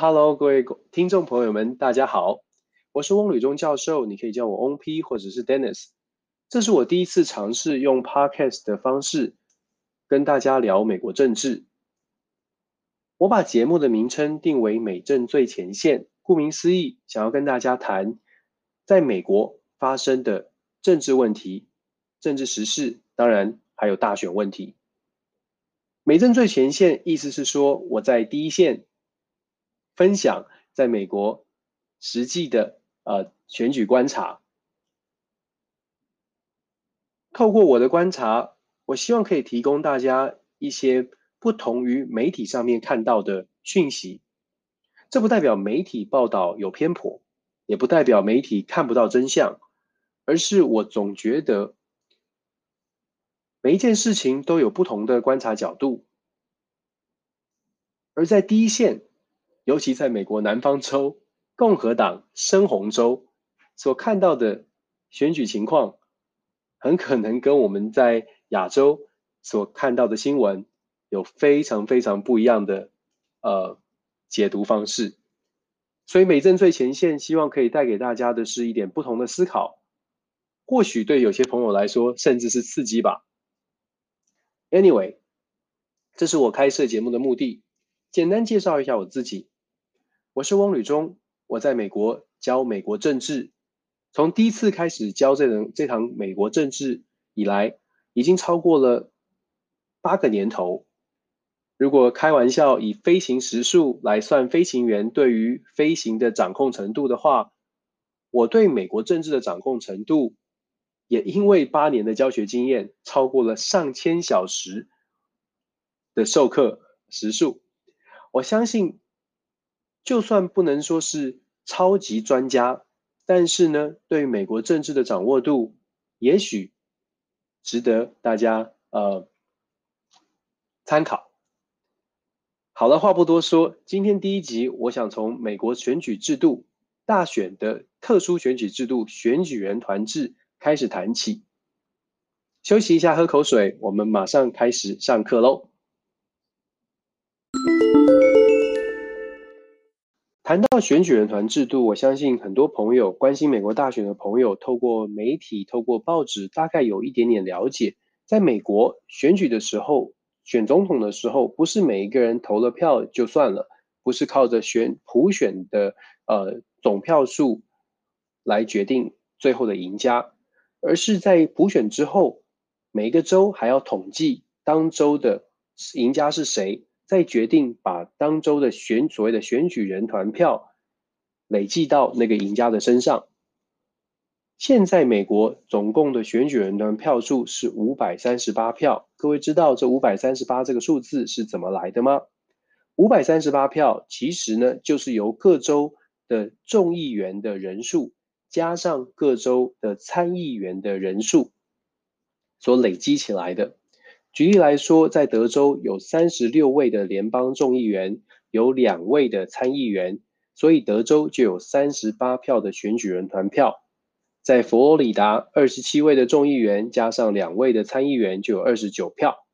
Hello 各位听众朋友们，大家好，我是翁履中教授，你可以叫我翁 P 或者是 Dennis。这是我第一次尝试用 Podcast 的方式跟大家聊美国政治。我把节目的名称定为“美政最前线”，顾名思义，想要跟大家谈在美国发生的政治问题、政治时事，当然还有大选问题。美政最前线意思是说我在第一线。分享在美国实际的呃选举观察，透过我的观察，我希望可以提供大家一些不同于媒体上面看到的讯息。这不代表媒体报道有偏颇，也不代表媒体看不到真相，而是我总觉得每一件事情都有不同的观察角度，而在第一线。尤其在美国南方州，共和党深红州所看到的选举情况，很可能跟我们在亚洲所看到的新闻有非常非常不一样的呃解读方式。所以美政最前线希望可以带给大家的是一点不同的思考，或许对有些朋友来说甚至是刺激吧。Anyway，这是我开设节目的目的，简单介绍一下我自己。我是翁履中，我在美国教美国政治，从第一次开始教这人这堂美国政治以来，已经超过了八个年头。如果开玩笑以飞行时数来算飞行员对于飞行的掌控程度的话，我对美国政治的掌控程度，也因为八年的教学经验，超过了上千小时的授课时数。我相信。就算不能说是超级专家，但是呢，对美国政治的掌握度，也许值得大家呃参考。好了，话不多说，今天第一集，我想从美国选举制度、大选的特殊选举制度——选举人团制开始谈起。休息一下，喝口水，我们马上开始上课喽。谈到选举人团制度，我相信很多朋友关心美国大选的朋友，透过媒体、透过报纸，大概有一点点了解。在美国选举的时候，选总统的时候，不是每一个人投了票就算了，不是靠着选普选的呃总票数来决定最后的赢家，而是在普选之后，每个州还要统计当州的赢家是谁。再决定把当州的选所谓的选举人团票累计到那个赢家的身上。现在美国总共的选举人团票数是五百三十八票。各位知道这五百三十八这个数字是怎么来的吗？五百三十八票其实呢，就是由各州的众议员的人数加上各州的参议员的人数所累积起来的。举例来说，在德州有三十六位的联邦众议员，有两位的参议员，所以德州就有三十八票的选举人团票。在佛罗里达，二十七位的众议员加上两位的参议员就有二十九票。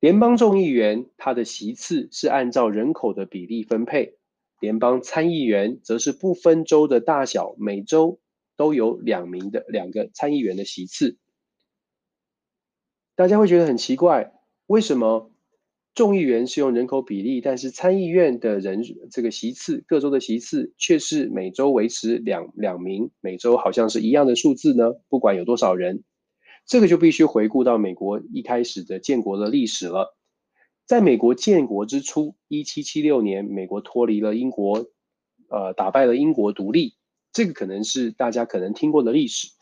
联邦众议员他的席次是按照人口的比例分配，联邦参议员则是不分州的大小，每州都有两名的两个参议员的席次。大家会觉得很奇怪，为什么众议员是用人口比例，但是参议院的人这个席次，各州的席次却是每周维持两两名，每周好像是一样的数字呢？不管有多少人，这个就必须回顾到美国一开始的建国的历史了。在美国建国之初，一七七六年，美国脱离了英国，呃，打败了英国独立，这个可能是大家可能听过的历史。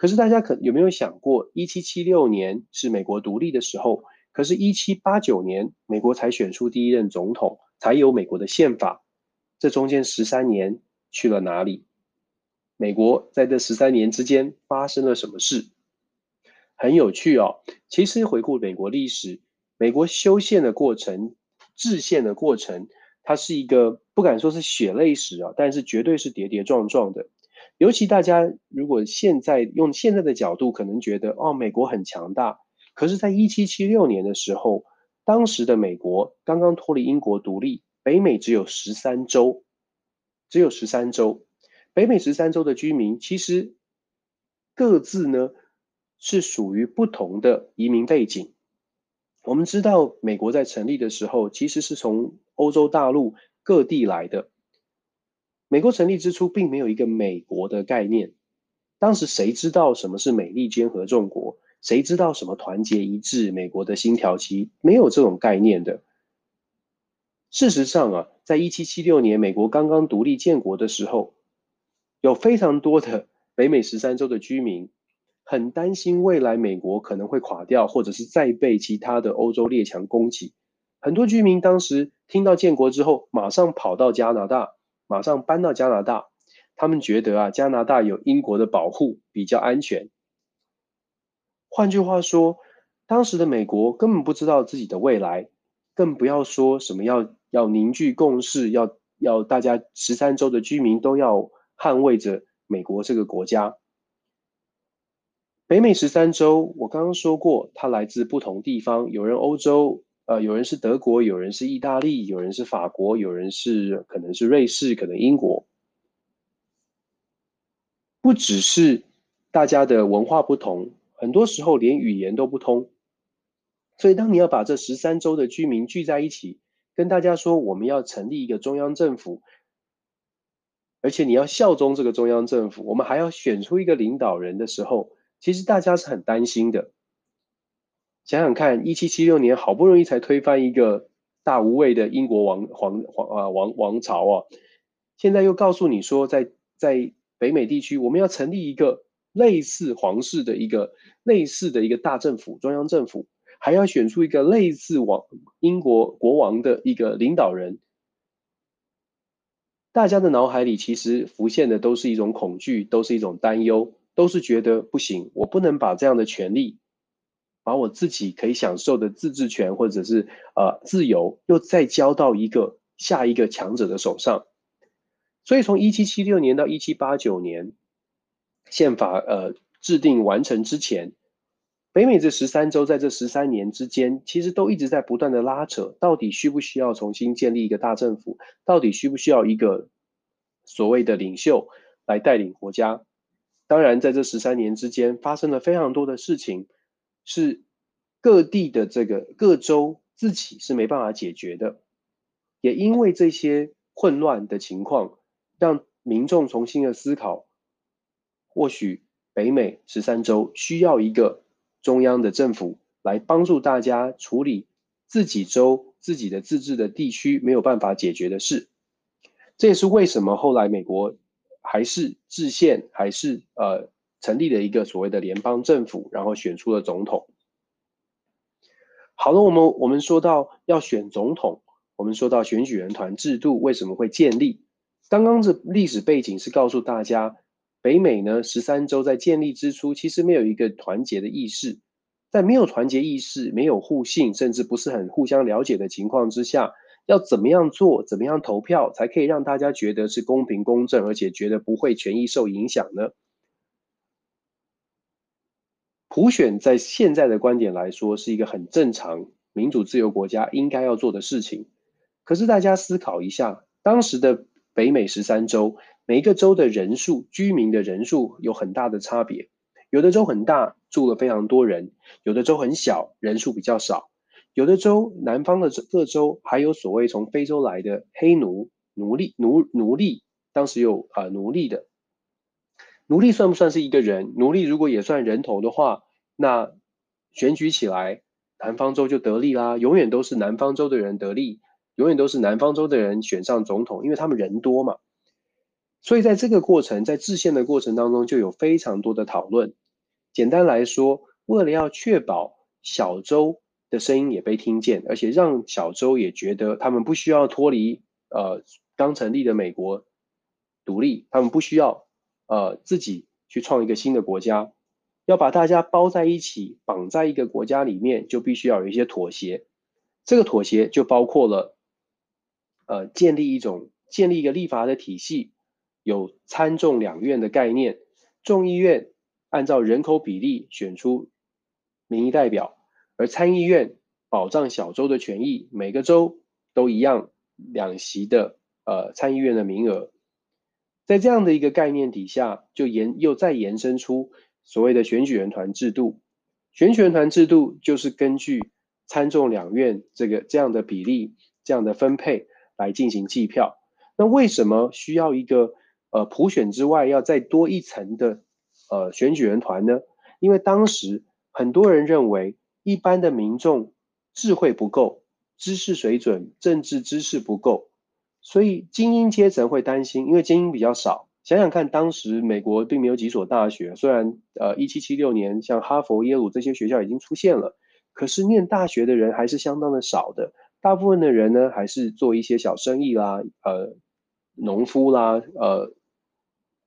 可是大家可有没有想过，一七七六年是美国独立的时候，可是，一七八九年美国才选出第一任总统，才有美国的宪法。这中间十三年去了哪里？美国在这十三年之间发生了什么事？很有趣哦。其实回顾美国历史，美国修宪的过程、制宪的过程，它是一个不敢说是血泪史啊，但是绝对是跌跌撞撞的。尤其大家如果现在用现在的角度，可能觉得哦，美国很强大。可是，在一七七六年的时候，当时的美国刚刚脱离英国独立，北美只有十三州，只有十三州。北美十三州的居民其实各自呢是属于不同的移民背景。我们知道，美国在成立的时候其实是从欧洲大陆各地来的。美国成立之初并没有一个美国的概念，当时谁知道什么是美利坚合众国？谁知道什么团结一致？美国的新条旗没有这种概念的。事实上啊，在一七七六年美国刚刚独立建国的时候，有非常多的北美十三州的居民很担心未来美国可能会垮掉，或者是再被其他的欧洲列强攻击。很多居民当时听到建国之后，马上跑到加拿大，马上搬到加拿大。他们觉得啊，加拿大有英国的保护，比较安全。换句话说，当时的美国根本不知道自己的未来，更不要说什么要要凝聚共识，要要大家十三州的居民都要捍卫着美国这个国家。北美十三州，我刚刚说过，它来自不同地方，有人欧洲，呃，有人是德国，有人是意大利，有人是法国，有人是可能是瑞士，可能英国，不只是大家的文化不同。很多时候连语言都不通，所以当你要把这十三州的居民聚在一起，跟大家说我们要成立一个中央政府，而且你要效忠这个中央政府，我们还要选出一个领导人的时候，其实大家是很担心的。想想看，一七七六年好不容易才推翻一个大无畏的英国王皇皇啊王王朝啊，现在又告诉你说在在北美地区我们要成立一个。类似皇室的一个类似的一个大政府，中央政府还要选出一个类似王英国国王的一个领导人，大家的脑海里其实浮现的都是一种恐惧，都是一种担忧，都是觉得不行，我不能把这样的权利，把我自己可以享受的自治权或者是呃自由，又再交到一个下一个强者的手上，所以从一七七六年到一七八九年。宪法呃制定完成之前，北美这十三州在这十三年之间，其实都一直在不断的拉扯，到底需不需要重新建立一个大政府？到底需不需要一个所谓的领袖来带领国家？当然，在这十三年之间，发生了非常多的事情，是各地的这个各州自己是没办法解决的，也因为这些混乱的情况，让民众重新的思考。或许北美十三州需要一个中央的政府来帮助大家处理自己州自己的自治的地区没有办法解决的事。这也是为什么后来美国还是制宪，还是呃成立了一个所谓的联邦政府，然后选出了总统。好了，我们我们说到要选总统，我们说到选举人团制度为什么会建立？刚刚这历史背景是告诉大家。北美呢，十三州在建立之初，其实没有一个团结的意识，在没有团结意识、没有互信，甚至不是很互相了解的情况之下，要怎么样做、怎么样投票，才可以让大家觉得是公平公正，而且觉得不会权益受影响呢？普选在现在的观点来说，是一个很正常、民主自由国家应该要做的事情。可是大家思考一下，当时的北美十三州。每一个州的人数、居民的人数有很大的差别，有的州很大，住了非常多人；有的州很小，人数比较少。有的州南方的各州还有所谓从非洲来的黑奴、奴隶、奴奴隶，当时有啊、奴隶的。奴隶算不算是一个人？奴隶如果也算人头的话，那选举起来，南方州就得利啦，永远都是南方州的人得利，永远都是南方州的人选上总统，因为他们人多嘛。所以在这个过程，在制宪的过程当中，就有非常多的讨论。简单来说，为了要确保小州的声音也被听见，而且让小州也觉得他们不需要脱离呃刚成立的美国独立，他们不需要呃自己去创一个新的国家，要把大家包在一起，绑在一个国家里面，就必须要有一些妥协。这个妥协就包括了呃建立一种建立一个立法的体系。有参众两院的概念，众议院按照人口比例选出民意代表，而参议院保障小州的权益，每个州都一样，两席的呃参议院的名额。在这样的一个概念底下，就延又再延伸出所谓的选举人团制度。选举人团制度就是根据参众两院这个这样的比例、这样的分配来进行计票。那为什么需要一个呃普选之外要再多一层的呃选举人团呢？因为当时很多人认为一般的民众智慧不够、知识水准、政治知识不够。所以精英阶层会担心，因为精英比较少。想想看，当时美国并没有几所大学，虽然呃一七七六年像哈佛、耶鲁这些学校已经出现了，可是念大学的人还是相当的少的。大部分的人呢，还是做一些小生意啦，呃，农夫啦，呃，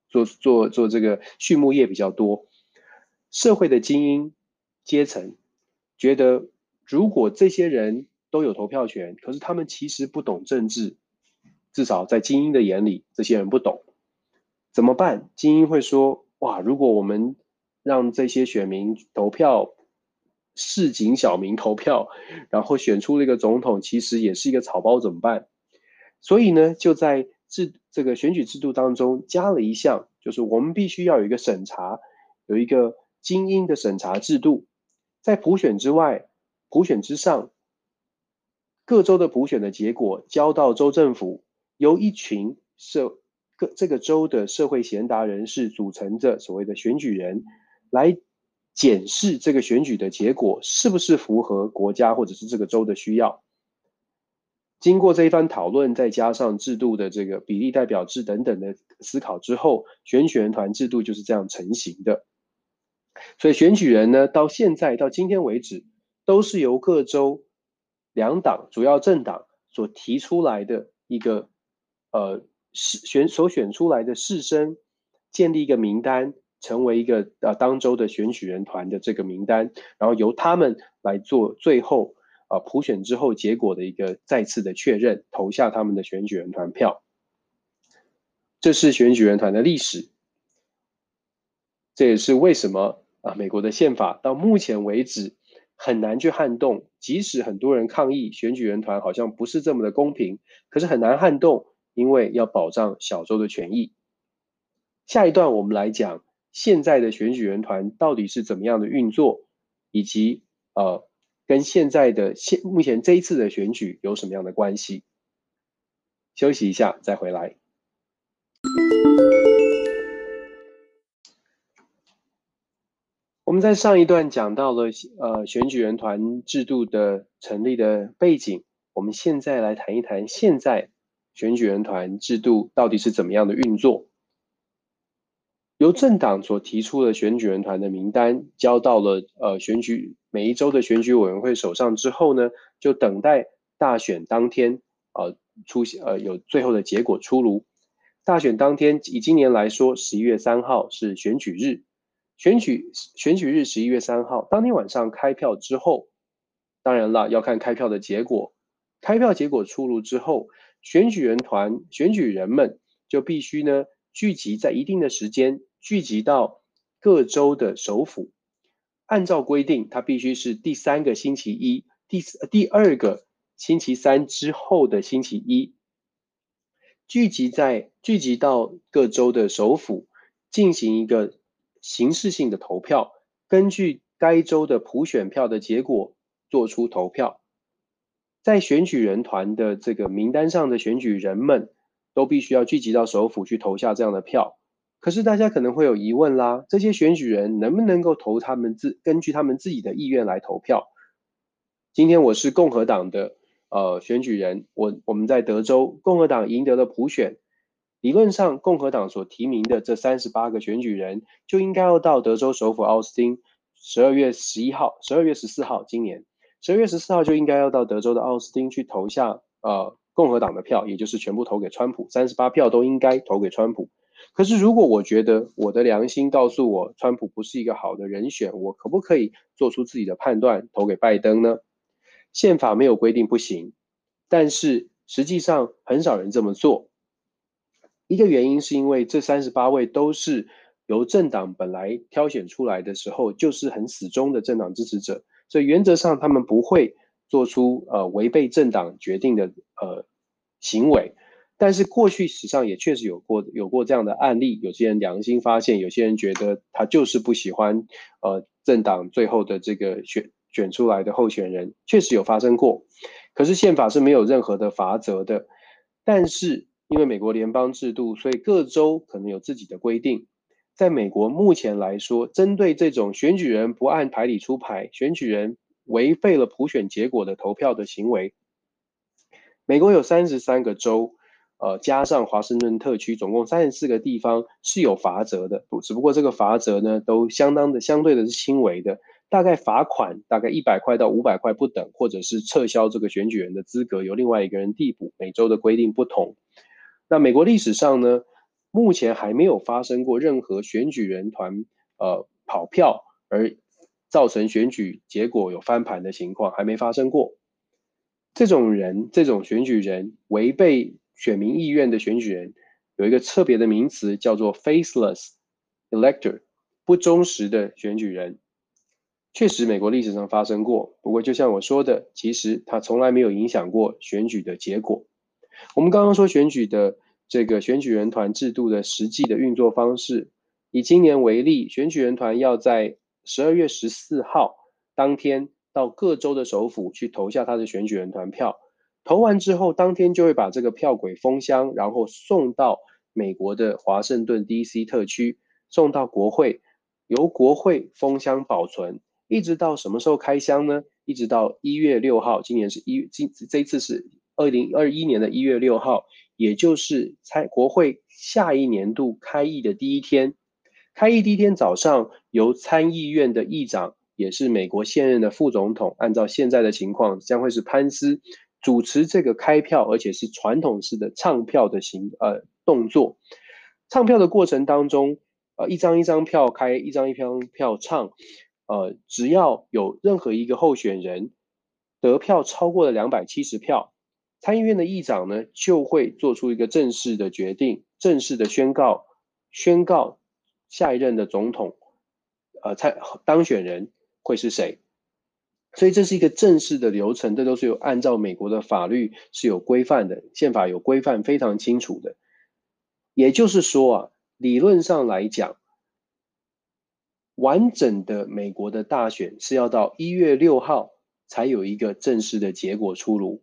做做做这个畜牧业比较多。社会的精英阶层觉得，如果这些人都有投票权，可是他们其实不懂政治。至少在精英的眼里，这些人不懂怎么办？精英会说：“哇，如果我们让这些选民投票，市井小民投票，然后选出了一个总统，其实也是一个草包，怎么办？”所以呢，就在制这个选举制度当中加了一项，就是我们必须要有一个审查，有一个精英的审查制度，在普选之外，普选之上，各州的普选的结果交到州政府。由一群社各这个州的社会贤达人士组成着所谓的选举人，来检视这个选举的结果是不是符合国家或者是这个州的需要。经过这一番讨论，再加上制度的这个比例代表制等等的思考之后，选举人团制度就是这样成型的。所以选举人呢，到现在到今天为止，都是由各州两党主要政党所提出来的一个。呃，选所选出来的士绅建立一个名单，成为一个呃当州的选举人团的这个名单，然后由他们来做最后呃普选之后结果的一个再次的确认，投下他们的选举人团票。这是选举人团的历史，这也是为什么啊美国的宪法到目前为止很难去撼动，即使很多人抗议选举人团好像不是这么的公平，可是很难撼动。因为要保障小周的权益，下一段我们来讲现在的选举人团到底是怎么样的运作，以及呃跟现在的现目前这一次的选举有什么样的关系。休息一下再回来。我们在上一段讲到了呃选举人团制度的成立的背景，我们现在来谈一谈现在。选举人团制度到底是怎么样的运作？由政党所提出的选举人团的名单交到了呃选举每一周的选举委员会手上之后呢，就等待大选当天呃出现呃有最后的结果出炉。大选当天以今年来说，十一月三号是选举日，选举选举日十一月三号当天晚上开票之后，当然了要看开票的结果，开票结果出炉之后。选举人团、选举人们就必须呢聚集在一定的时间，聚集到各州的首府。按照规定，它必须是第三个星期一，第第二个星期三之后的星期一，聚集在聚集到各州的首府，进行一个形式性的投票，根据该州的普选票的结果做出投票。在选举人团的这个名单上的选举人们，都必须要聚集到首府去投下这样的票。可是大家可能会有疑问啦，这些选举人能不能够投他们自根据他们自己的意愿来投票？今天我是共和党的呃选举人，我我们在德州，共和党赢得了普选，理论上共和党所提名的这三十八个选举人就应该要到德州首府奥斯汀，十二月十一号、十二月十四号，今年。十月十四号就应该要到德州的奥斯汀去投下呃共和党的票，也就是全部投给川普，三十八票都应该投给川普。可是如果我觉得我的良心告诉我川普不是一个好的人选，我可不可以做出自己的判断投给拜登呢？宪法没有规定不行，但是实际上很少人这么做。一个原因是因为这三十八位都是由政党本来挑选出来的时候就是很死忠的政党支持者。所以原则上，他们不会做出呃违背政党决定的呃行为。但是过去史上也确实有过有过这样的案例，有些人良心发现，有些人觉得他就是不喜欢呃政党最后的这个选选出来的候选人，确实有发生过。可是宪法是没有任何的罚则的，但是因为美国联邦制度，所以各州可能有自己的规定。在美国目前来说，针对这种选举人不按牌理出牌、选举人违背了普选结果的投票的行为，美国有三十三个州。呃，加上华盛顿特区，总共三十四个地方是有罚则的，只不过这个罚则呢，都相当的相对的是轻微的，大概罚款大概一百块到五百块不等，或者是撤销这个选举人的资格，由另外一个人递补。每州的规定不同。那美国历史上呢，目前还没有发生过任何选举人团呃跑票而造成选举结果有翻盘的情况，还没发生过。这种人，这种选举人违背。选民意愿的选举人有一个特别的名词，叫做 faceless elector，不忠实的选举人。确实，美国历史上发生过。不过，就像我说的，其实它从来没有影响过选举的结果。我们刚刚说选举的这个选举人团制度的实际的运作方式，以今年为例，选举人团要在十二月十四号当天到各州的首府去投下他的选举人团票。投完之后，当天就会把这个票匭封箱，然后送到美国的华盛顿 DC 特区，送到国会，由国会封箱保存，一直到什么时候开箱呢？一直到一月六号，今年是一今这次是二零二一年的一月六号，也就是参国会下一年度开议的第一天。开议第一天早上，由参议院的议长，也是美国现任的副总统，按照现在的情况，将会是潘斯。主持这个开票，而且是传统式的唱票的行呃动作。唱票的过程当中，呃，一张一张票开，一张一张票唱，呃，只要有任何一个候选人得票超过了两百七十票，参议院的议长呢就会做出一个正式的决定，正式的宣告，宣告下一任的总统，呃，参当选人会是谁。所以这是一个正式的流程，这都是有按照美国的法律是有规范的，宪法有规范非常清楚的。也就是说啊，理论上来讲，完整的美国的大选是要到一月六号才有一个正式的结果出炉。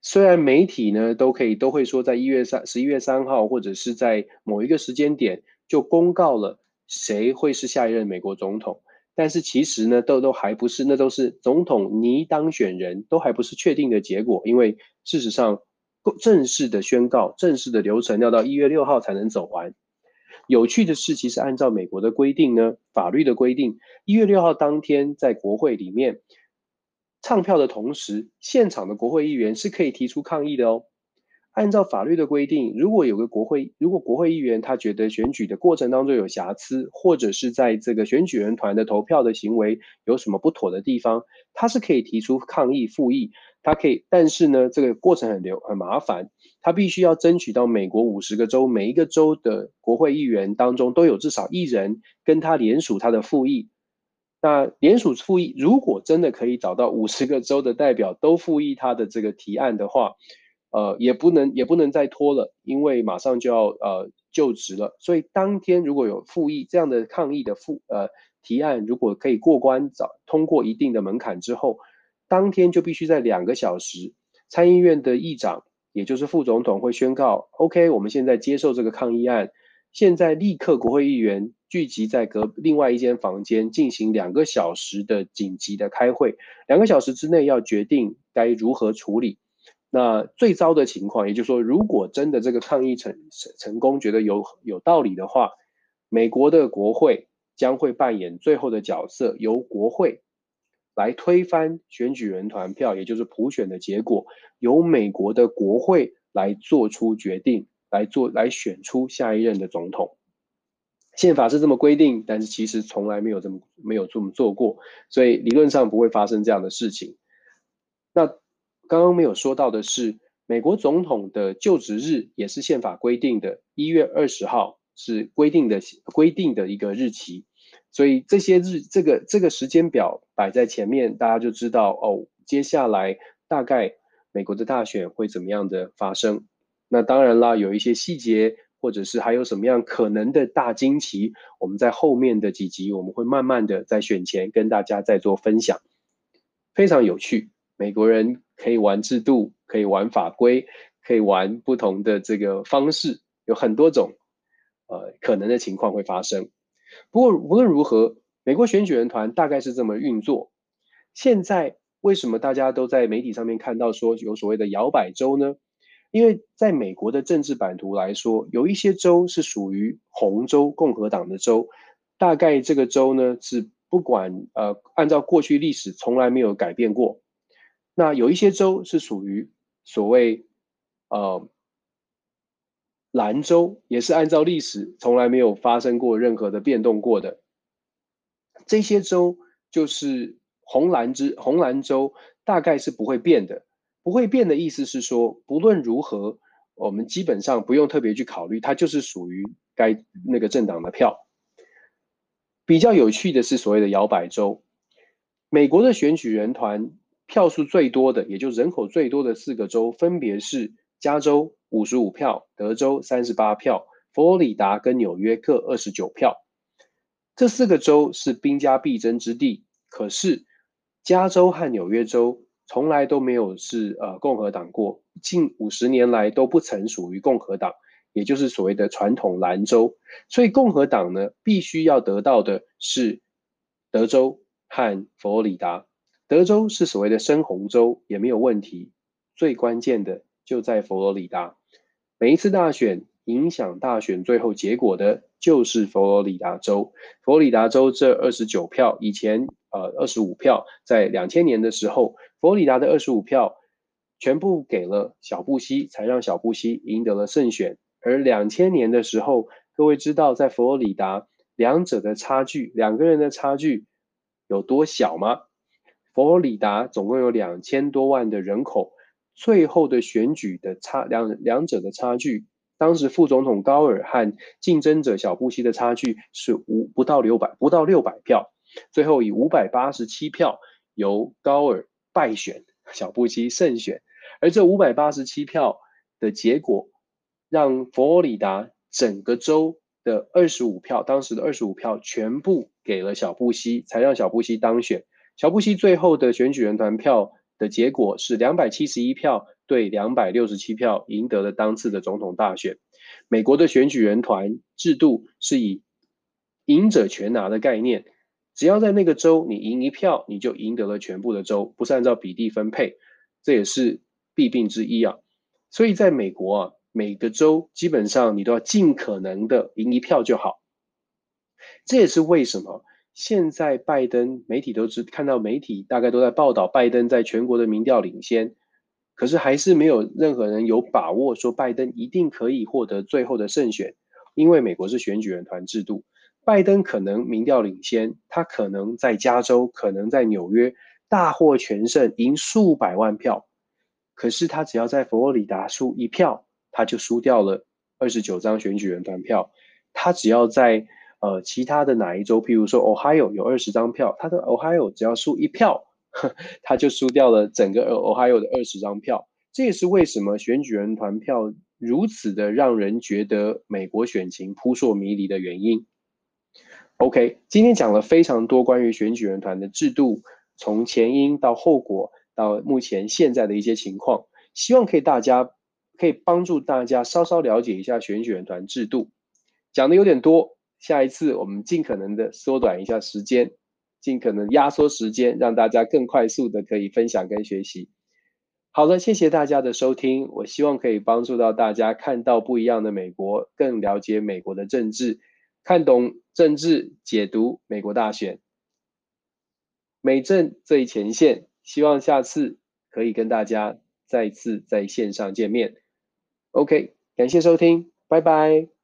虽然媒体呢都可以都会说在一月三十一月三号或者是在某一个时间点就公告了谁会是下一任美国总统。但是其实呢，都都还不是，那都是总统拟当选人，都还不是确定的结果。因为事实上，正式的宣告、正式的流程要到一月六号才能走完。有趣的是，其实按照美国的规定呢，法律的规定，一月六号当天在国会里面唱票的同时，现场的国会议员是可以提出抗议的哦。按照法律的规定，如果有个国会，如果国会议员他觉得选举的过程当中有瑕疵，或者是在这个选举人团的投票的行为有什么不妥的地方，他是可以提出抗议复议。他可以，但是呢，这个过程很流很麻烦，他必须要争取到美国五十个州每一个州的国会议员当中都有至少一人跟他联署他的复议。那联署复议，如果真的可以找到五十个州的代表都复议他的这个提案的话。呃，也不能也不能再拖了，因为马上就要呃就职了。所以当天如果有复议这样的抗议的复呃提案，如果可以过关找通过一定的门槛之后，当天就必须在两个小时，参议院的议长也就是副总统会宣告，OK，我们现在接受这个抗议案，现在立刻国会议员聚集在隔另外一间房间进行两个小时的紧急的开会，两个小时之内要决定该如何处理。那最糟的情况，也就是说，如果真的这个抗议成成成功，觉得有有道理的话，美国的国会将会扮演最后的角色，由国会来推翻选举人团票，也就是普选的结果，由美国的国会来做出决定，来做来选出下一任的总统。宪法是这么规定，但是其实从来没有这么没有这么做过，所以理论上不会发生这样的事情。那。刚刚没有说到的是，美国总统的就职日也是宪法规定的，一月二十号是规定的规定的一个日期，所以这些日这个这个时间表摆在前面，大家就知道哦，接下来大概美国的大选会怎么样的发生。那当然啦，有一些细节，或者是还有什么样可能的大惊奇，我们在后面的几集我们会慢慢的在选前跟大家再做分享，非常有趣。美国人可以玩制度，可以玩法规，可以玩不同的这个方式，有很多种呃可能的情况会发生。不过无论如何，美国选举人团大概是这么运作。现在为什么大家都在媒体上面看到说有所谓的摇摆州呢？因为在美国的政治版图来说，有一些州是属于红州共和党的州，大概这个州呢是不管呃按照过去历史从来没有改变过。那有一些州是属于所谓呃蓝州，也是按照历史从来没有发生过任何的变动过的。这些州就是红蓝之红蓝州，大概是不会变的。不会变的意思是说，不论如何，我们基本上不用特别去考虑，它就是属于该那个政党的票。比较有趣的是所谓的摇摆州，美国的选举人团。票数最多的，也就人口最多的四个州，分别是加州五十五票、德州三十八票、佛罗里达跟纽约各二十九票。这四个州是兵家必争之地，可是加州和纽约州从来都没有是呃共和党过，近五十年来都不曾属于共和党，也就是所谓的传统蓝州。所以共和党呢，必须要得到的是德州和佛罗里达。德州是所谓的深红州，也没有问题。最关键的就在佛罗里达。每一次大选影响大选最后结果的，就是佛罗里达州。佛罗里达州这二十九票，以前呃二十五票，在两千年的时候，佛罗里达的二十五票全部给了小布希，才让小布希赢得了胜选。而两千年的时候，各位知道在佛罗里达两者的差距，两个人的差距有多小吗？佛罗里达总共有两千多万的人口，最后的选举的差两两者的差距，当时副总统高尔和竞争者小布希的差距是五不到六百不到六百票，最后以五百八十七票由高尔败选，小布希胜选，而这五百八十七票的结果，让佛罗里达整个州的二十五票，当时的二十五票全部给了小布希，才让小布希当选。小布希最后的选举人团票的结果是两百七十一票对两百六十七票，赢得了当次的总统大选。美国的选举人团制度是以赢者全拿的概念，只要在那个州你赢一票，你就赢得了全部的州，不是按照比例分配，这也是弊病之一啊。所以在美国啊，每个州基本上你都要尽可能的赢一票就好。这也是为什么。现在拜登媒体都知看到媒体大概都在报道拜登在全国的民调领先，可是还是没有任何人有把握说拜登一定可以获得最后的胜选，因为美国是选举人团制度，拜登可能民调领先，他可能在加州，可能在纽约大获全胜，赢数百万票，可是他只要在佛罗里达输一票，他就输掉了二十九张选举人团票，他只要在。呃，其他的哪一州，譬如说 Ohio 有二十张票，他的 Ohio 只要输一票，呵，他就输掉了整个 Ohio 的二十张票。这也是为什么选举人团票如此的让人觉得美国选情扑朔迷离的原因。OK，今天讲了非常多关于选举人团的制度，从前因到后果，到目前现在的一些情况，希望可以大家可以帮助大家稍稍了解一下选举人团制度。讲的有点多。下一次我们尽可能的缩短一下时间，尽可能压缩时间，让大家更快速的可以分享跟学习。好了，谢谢大家的收听，我希望可以帮助到大家看到不一样的美国，更了解美国的政治，看懂政治，解读美国大选。美政最前线，希望下次可以跟大家再次在线上见面。OK，感谢收听，拜拜。